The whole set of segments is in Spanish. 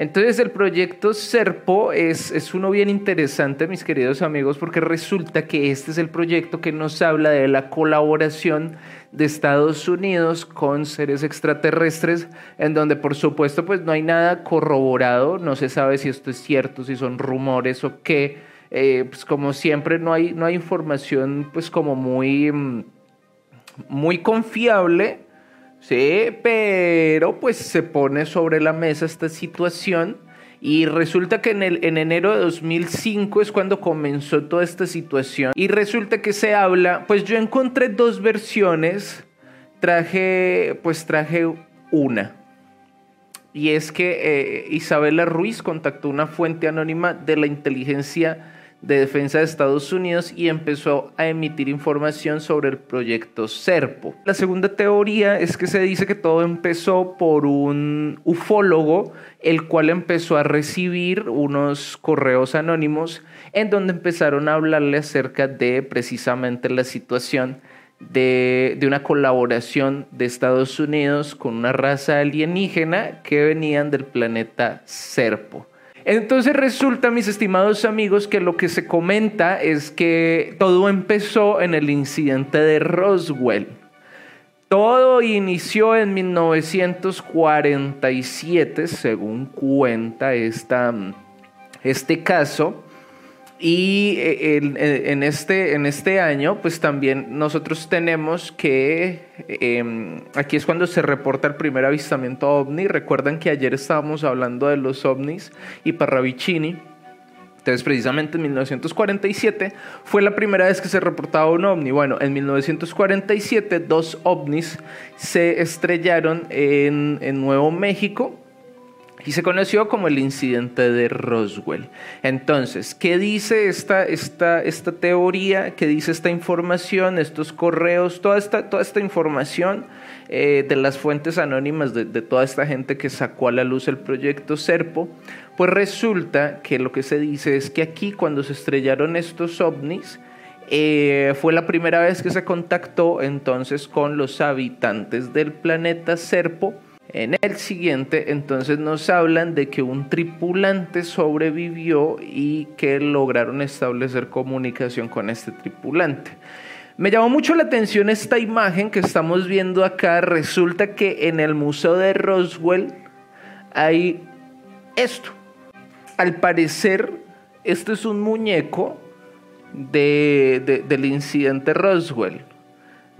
Entonces el proyecto Serpo es, es uno bien interesante, mis queridos amigos, porque resulta que este es el proyecto que nos habla de la colaboración de Estados Unidos con seres extraterrestres, en donde por supuesto pues no hay nada corroborado, no se sabe si esto es cierto, si son rumores o qué, eh, pues como siempre no hay, no hay información pues como muy, mm, muy confiable, sí, pero pues se pone sobre la mesa esta situación y resulta que en, el, en enero de 2005 es cuando comenzó toda esta situación. Y resulta que se habla, pues yo encontré dos versiones, traje, pues traje una. Y es que eh, Isabela Ruiz contactó una fuente anónima de la inteligencia de Defensa de Estados Unidos y empezó a emitir información sobre el proyecto SERPO. La segunda teoría es que se dice que todo empezó por un ufólogo, el cual empezó a recibir unos correos anónimos en donde empezaron a hablarle acerca de precisamente la situación de, de, una colaboración de Estados Unidos con una raza alienígena que venían del planeta Serpo. Entonces resulta, mis estimados amigos, que lo que se comenta es que todo empezó en el incidente de Roswell. Todo inició en 1947, según cuenta esta, este caso. Y eh, en, este, en este año, pues también nosotros tenemos que, em, aquí es cuando se reporta el primer avistamiento ovni. Recuerdan que ayer estábamos hablando de los ovnis y Parravicini. Entonces, precisamente en 1947 fue la primera vez que se reportaba un ovni. Bueno, en 1947 dos ovnis se estrellaron en, en Nuevo México y se conoció como el incidente de Roswell. Entonces, ¿qué dice esta, esta, esta teoría? ¿Qué dice esta información, estos correos, toda esta, toda esta información eh, de las fuentes anónimas de, toda esta gente que sacó a la luz el proyecto Serpo? Pues resulta que lo que se dice es que aquí cuando se estrellaron estos ovnis, eh, fue la primera vez que se contactó entonces con los habitantes del planeta Serpo en el siguiente, entonces nos hablan de que un tripulante sobrevivió y que lograron establecer comunicación con este tripulante. Me llamó mucho la atención esta imagen que estamos viendo acá. Resulta que en el Museo de Roswell hay esto. Al parecer, este es un muñeco del incidente Roswell.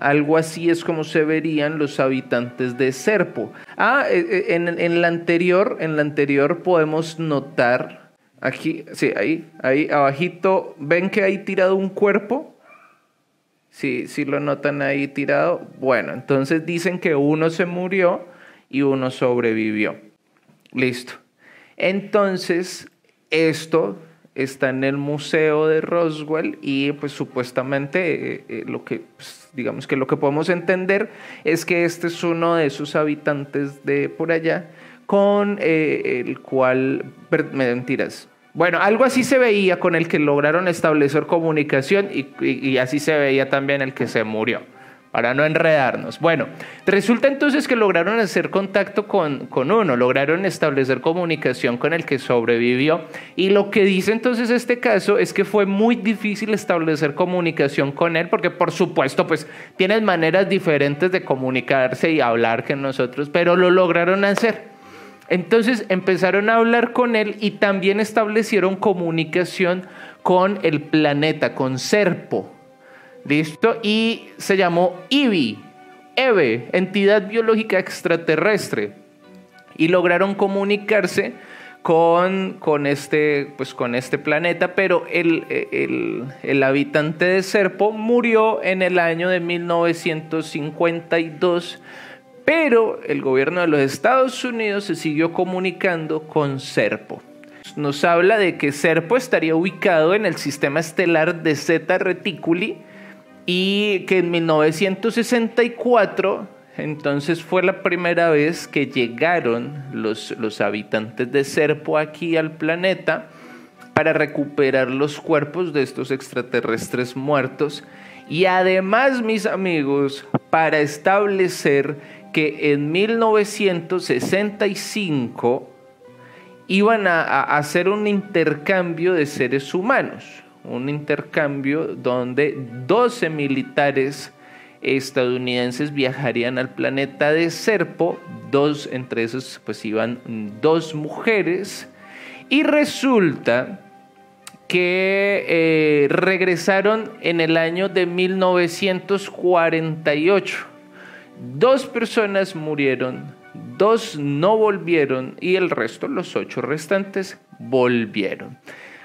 Algo así es como se verían los habitantes de Serpo. Ah, eh, eh, en, la anterior, en la anterior podemos notar aquí, sí, ahí, ahí abajito, ven que hay tirado un cuerpo. Sí, sí lo notan ahí tirado. Bueno, entonces dicen que uno se murió y uno sobrevivió. Listo. Entonces, esto está en el museo de Roswell y pues supuestamente eh, lo que pues, digamos que lo que podemos entender es que este es uno de sus habitantes de por allá, con eh, el cual, mentiras, bueno, algo así se veía con el que lograron establecer comunicación y así se veía también el que se murió para no enredarnos. Bueno, resulta entonces que lograron hacer contacto con, con, uno, lograron establecer comunicación con el que sobrevivió. Y lo que dice entonces este caso es que fue muy difícil establecer comunicación con él, porque por supuesto, pues tienen maneras diferentes de comunicarse y hablar que nosotros, pero lo lograron hacer. Entonces empezaron a hablar con él y también establecieron comunicación con el planeta, con Serpo. ¿Listo? Y se llamó IBI, EVE, Entidad Biológica Extraterrestre. Y lograron comunicarse con, con, este, pues con este planeta, pero el, el, el, habitante de Serpo murió en el año de 1952, pero el gobierno de los Estados Unidos se siguió comunicando con Serpo. Nos habla de que Serpo estaría ubicado en el sistema estelar de Zeta Reticuli, y que en 1964 entonces fue la primera vez que llegaron los, los habitantes de Serpo aquí al planeta para recuperar los cuerpos de estos extraterrestres muertos. Y además, mis amigos, para establecer que en 1965 iban a, hacer un intercambio de seres humanos, un intercambio donde 12 militares estadounidenses viajarían al planeta de Serpo, dos entre esos pues iban dos mujeres y resulta que eh, regresaron en el año de 1948. Dos personas murieron dos no volvieron y el resto, los ocho restantes, volvieron.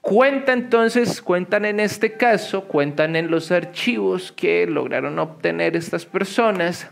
Cuenta entonces, cuentan en este caso, cuentan en los archivos que lograron obtener estas personas,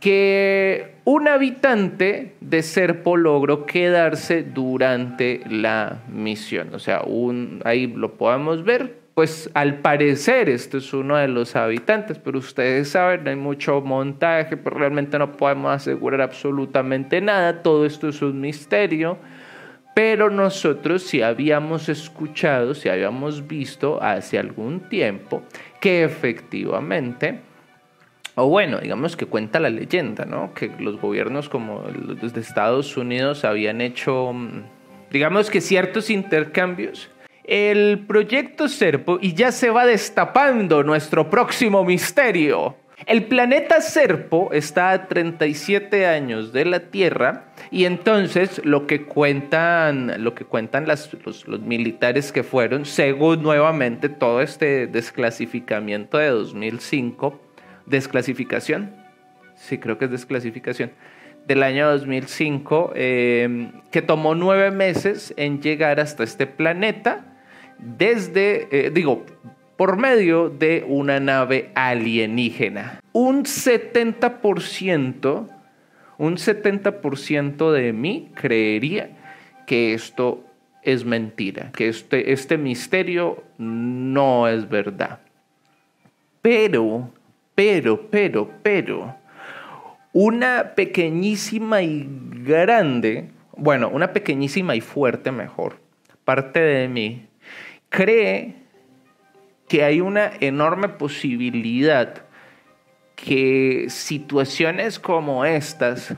que un habitante de Serpo logró quedarse durante la misión. O sea, un, ahí lo podemos ver, pues al parecer este es uno de los habitantes, pero ustedes saben, hay mucho montaje, pero realmente no podemos asegurar absolutamente nada, todo esto es un misterio, pero nosotros sí habíamos escuchado, sí habíamos visto hace algún tiempo que efectivamente, o bueno, digamos que cuenta la leyenda, ¿no? Que los gobiernos como los de Estados Unidos habían hecho, mm, digamos que ciertos intercambios el proyecto Serpo y ya se va destapando nuestro próximo misterio. El planeta Serpo está a 37 años de la Tierra y entonces lo que cuentan, lo que cuentan los, los, militares que fueron, según nuevamente todo este desclasificamiento de 2005, desclasificación, sí creo que es desclasificación, del año 2005, eh, que tomó nueve meses en llegar hasta este planeta desde, eh, digo, por medio de una nave alienígena. Un 70%, un 70% de mí creería que esto es mentira, que este, este misterio no es verdad. Pero, pero, pero, pero, una pequeñísima y grande, bueno, una pequeñísima y fuerte mejor, parte de mí cree que hay una enorme posibilidad que situaciones como estas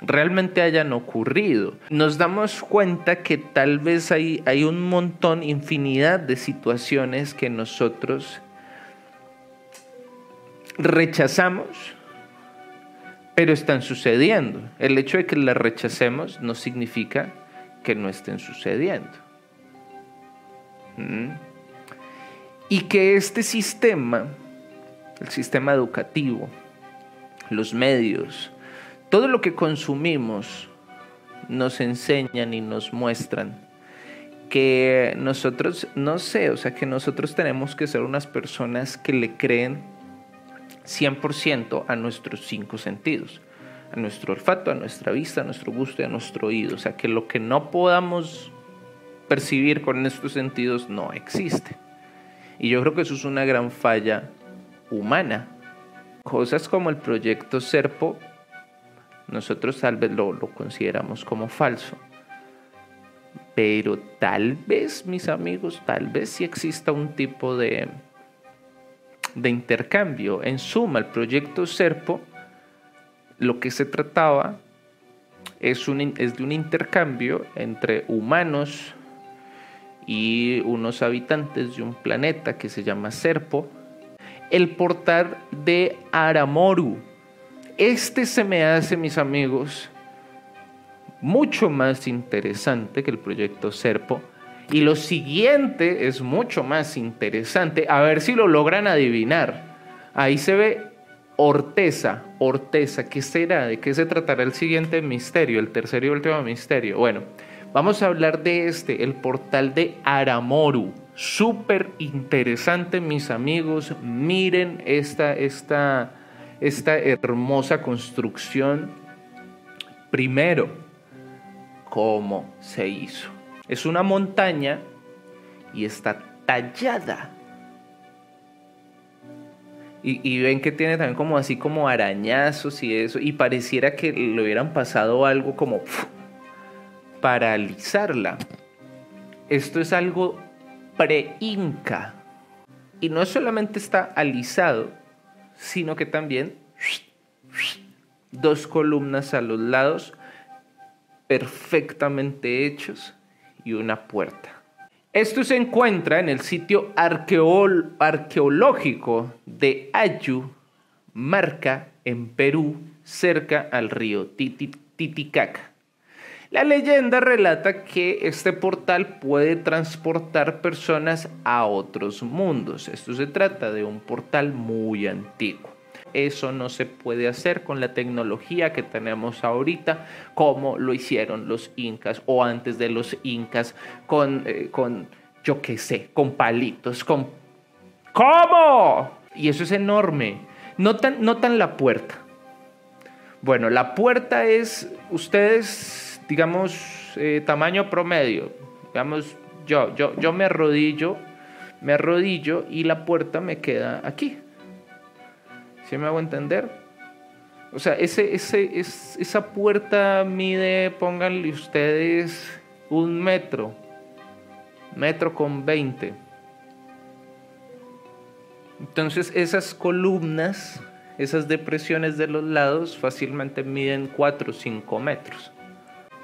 realmente hayan ocurrido. Nos damos cuenta que tal vez hay, hay un montón, infinidad de situaciones que nosotros rechazamos, pero están sucediendo. El hecho de que las rechacemos no significa que no estén sucediendo. Y que este sistema, el sistema educativo, los medios, todo lo que consumimos nos enseñan y nos muestran que nosotros, no sé, o sea, que nosotros tenemos que ser unas personas que le creen 100% a nuestros cinco sentidos, a nuestro olfato, a nuestra vista, a nuestro gusto y a nuestro oído. O sea, que lo que no podamos percibir con estos sentidos no existe. Y yo creo que eso es una gran falla humana. Cosas como el proyecto Serpo, nosotros tal vez lo, lo consideramos como falso. Pero tal vez, mis amigos, tal vez sí exista un tipo de, de intercambio. En suma, el proyecto Serpo, lo que se trataba es, es de un intercambio entre humanos y unos habitantes de un planeta que se llama Serpo, el portal de Aramoru. Este se me hace, mis amigos, mucho más interesante que el proyecto Serpo. Y lo siguiente es mucho más interesante. A ver si lo logran adivinar. Ahí se ve Orteza. Orteza, ¿qué será? ¿De qué se tratará el siguiente misterio? El tercer y último misterio. Bueno, Vamos a hablar de este, el portal de Aramoru. Súper interesante, mis amigos. Miren esta, esta, esta hermosa construcción. Primero, cómo se hizo. Es una montaña y está tallada. Y, ven que tiene también como así como arañazos y eso. Y pareciera que le hubieran pasado algo como paralizarla. Esto es algo pre-inca. Y no solamente está alisado, sino que también dos columnas a los lados perfectamente hechos y una puerta. Esto se encuentra en el sitio arqueológico de Ayu, Marca, en Perú, cerca al río Titicaca. La leyenda relata que este portal puede transportar personas a otros mundos. Esto se trata de un portal muy antiguo. Eso no se puede hacer con la tecnología que tenemos ahorita, como lo hicieron los incas o antes de los incas con, eh, con yo qué sé, con palitos, con... ¿Cómo? Y eso es enorme. Notan, notan la puerta. Bueno, la puerta es, ustedes, digamos, eh, tamaño promedio. Digamos, yo, yo, yo me arrodillo, me arrodillo y la puerta me queda aquí. ¿Sí me hago entender? O sea, ese, ese, es, esa puerta mide, pónganle ustedes, un metro metro con 20. Entonces esas columnas, esas depresiones de los lados fácilmente miden 4 o 5 metros.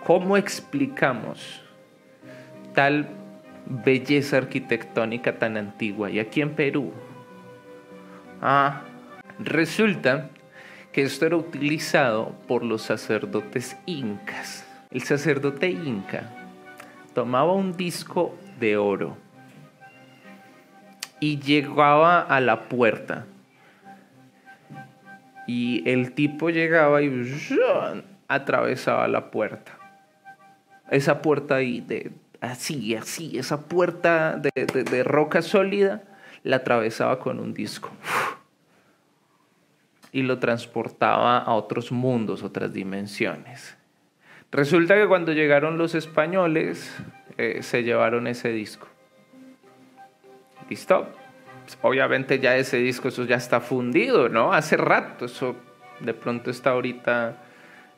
¿Cómo explicamos tal belleza arquitectónica tan antigua? Y aquí en Perú. Ah, resulta que esto era utilizado por los sacerdotes incas. El sacerdote inca tomaba un disco de oro. Y llegaba a la puerta. Y el tipo llegaba y atravesaba la puerta. Esa puerta ahí, de, así, así, esa puerta de, de roca sólida, la atravesaba con un disco. Y lo transportaba a otros mundos, otras dimensiones. Resulta que cuando llegaron los españoles, eh, se llevaron ese disco. ¿Listo? Obviamente ya ese disco, eso ya está fundido, ¿no? Hace rato, eso de pronto está ahorita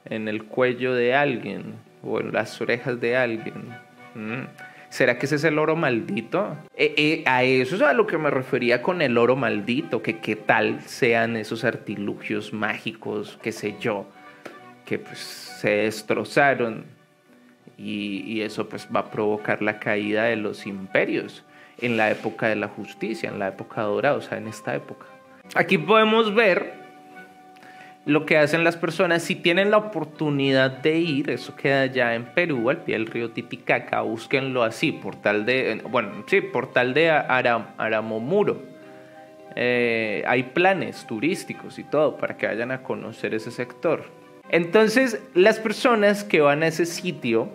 en el cuello de alguien o en las orejas de alguien. Mm. ¿Será que ese es el oro maldito? Eh, eh, a eso es a lo que me refería con el oro maldito, que qué tal sean esos artilugios mágicos, qué sé yo, que pues se destrozaron y, eso pues va a provocar la caída de los imperios en la época de la justicia, en la época dorada, o sea, en esta época. Aquí podemos ver lo que hacen las personas si tienen la oportunidad de ir, eso queda ya en Perú, al pie del río Titicaca, búsquenlo así, portal de, bueno, sí, portal de Aram, Aramomuro. Eh, hay planes turísticos y todo para que vayan a conocer ese sector. Entonces, las personas que van a ese sitio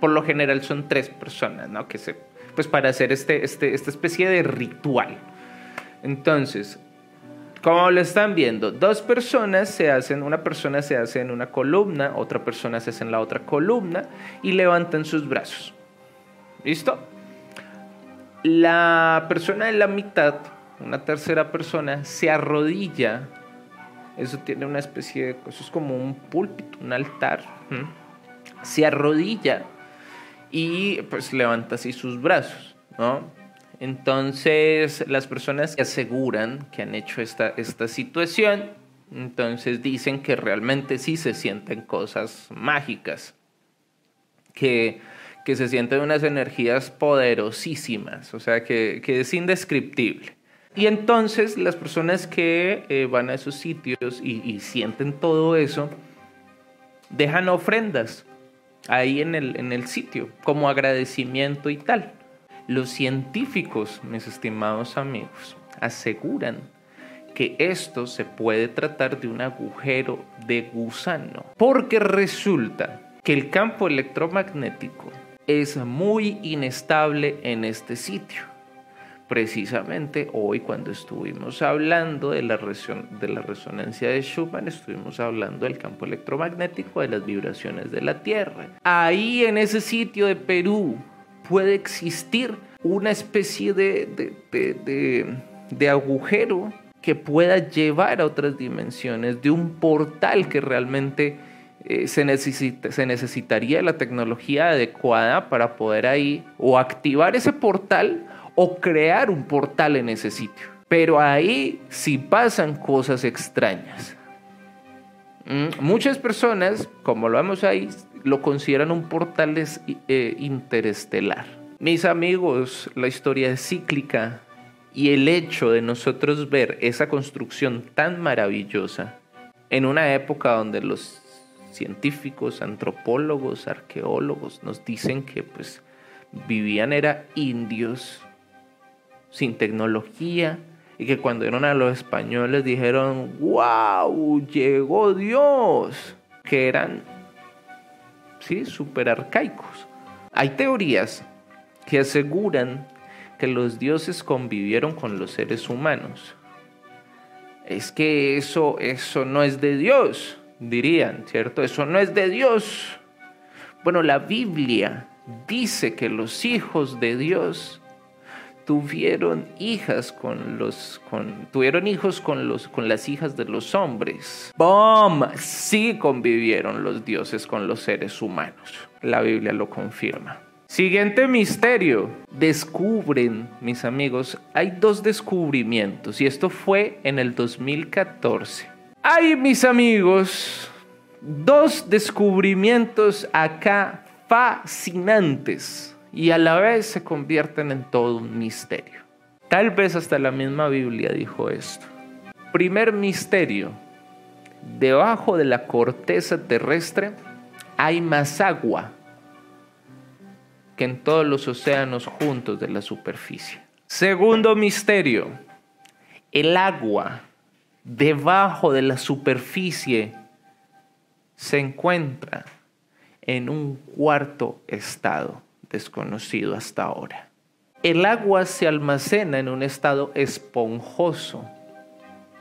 por lo general son tres personas, ¿no? Que se, pues para hacer este, este, esta especie de ritual. Entonces, como lo están viendo, dos personas se hacen, una persona se hace en una columna, otra persona se hace en la otra columna y levantan sus brazos. ¿Listo? La persona en la mitad, una tercera persona, se arrodilla. Eso tiene una especie de, eso es como un púlpito, un altar. Se arrodilla y pues levanta así sus brazos, ¿no? Entonces las personas que aseguran que han hecho esta, esta situación, entonces dicen que realmente sí se sienten cosas mágicas, que, que se sienten unas energías poderosísimas, o sea que, que es indescriptible. Y entonces las personas que eh, van a esos sitios y, y sienten todo eso, dejan ofrendas ahí en el, en el sitio, como agradecimiento y tal. Los científicos, mis estimados amigos, aseguran que esto se puede tratar de un agujero de gusano, porque resulta que el campo electromagnético es muy inestable en este sitio precisamente hoy cuando estuvimos hablando de la, de la resonancia de Schumann, estuvimos hablando del campo electromagnético, de las vibraciones de la Tierra. Ahí en ese sitio de Perú puede existir una especie de, de, agujero que pueda llevar a otras dimensiones, de un portal que realmente eh, se, se necesitaría la tecnología adecuada para poder ahí o activar ese portal o crear un portal en ese sitio. Pero ahí sí pasan cosas extrañas. Mm, muchas personas, como lo vemos ahí, lo consideran un portal eh, interestelar. Mis amigos, la historia es cíclica y el hecho de nosotros ver esa construcción tan maravillosa en una época donde los científicos, antropólogos, arqueólogos nos dicen que pues vivían era indios sin tecnología y que cuando eran a los españoles dijeron, wow, llegó Dios, que eran, sí, súper arcaicos. Hay teorías que aseguran que los dioses convivieron con los seres humanos. Es que eso, eso no es de Dios, dirían, ¿cierto? Eso no es de Dios. Bueno, la Biblia dice que los hijos de Dios tuvieron hijas con los con, tuvieron hijos con los con las hijas de los hombres. ¡Bom! Sí convivieron los dioses con los seres humanos. La Biblia lo confirma. Siguiente misterio. Descubren, mis amigos, hay dos descubrimientos y esto fue en el 2014. Hay, mis amigos, dos descubrimientos acá fascinantes y a la vez se convierten en todo un misterio. Tal vez hasta la misma Biblia dijo esto. Primer misterio. Debajo de la corteza terrestre hay más agua que en todos los océanos juntos de la superficie. Segundo misterio. El agua debajo de la superficie se encuentra en un cuarto estado desconocido hasta ahora. El agua se almacena en un estado esponjoso,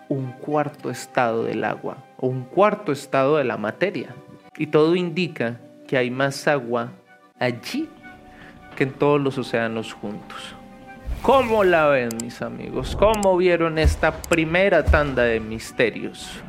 un cuarto estado del agua o un cuarto estado de la materia. Y todo indica que hay más agua allí que en todos los océanos juntos. ¿Cómo la ven mis amigos? ¿Cómo vieron esta primera tanda de misterios?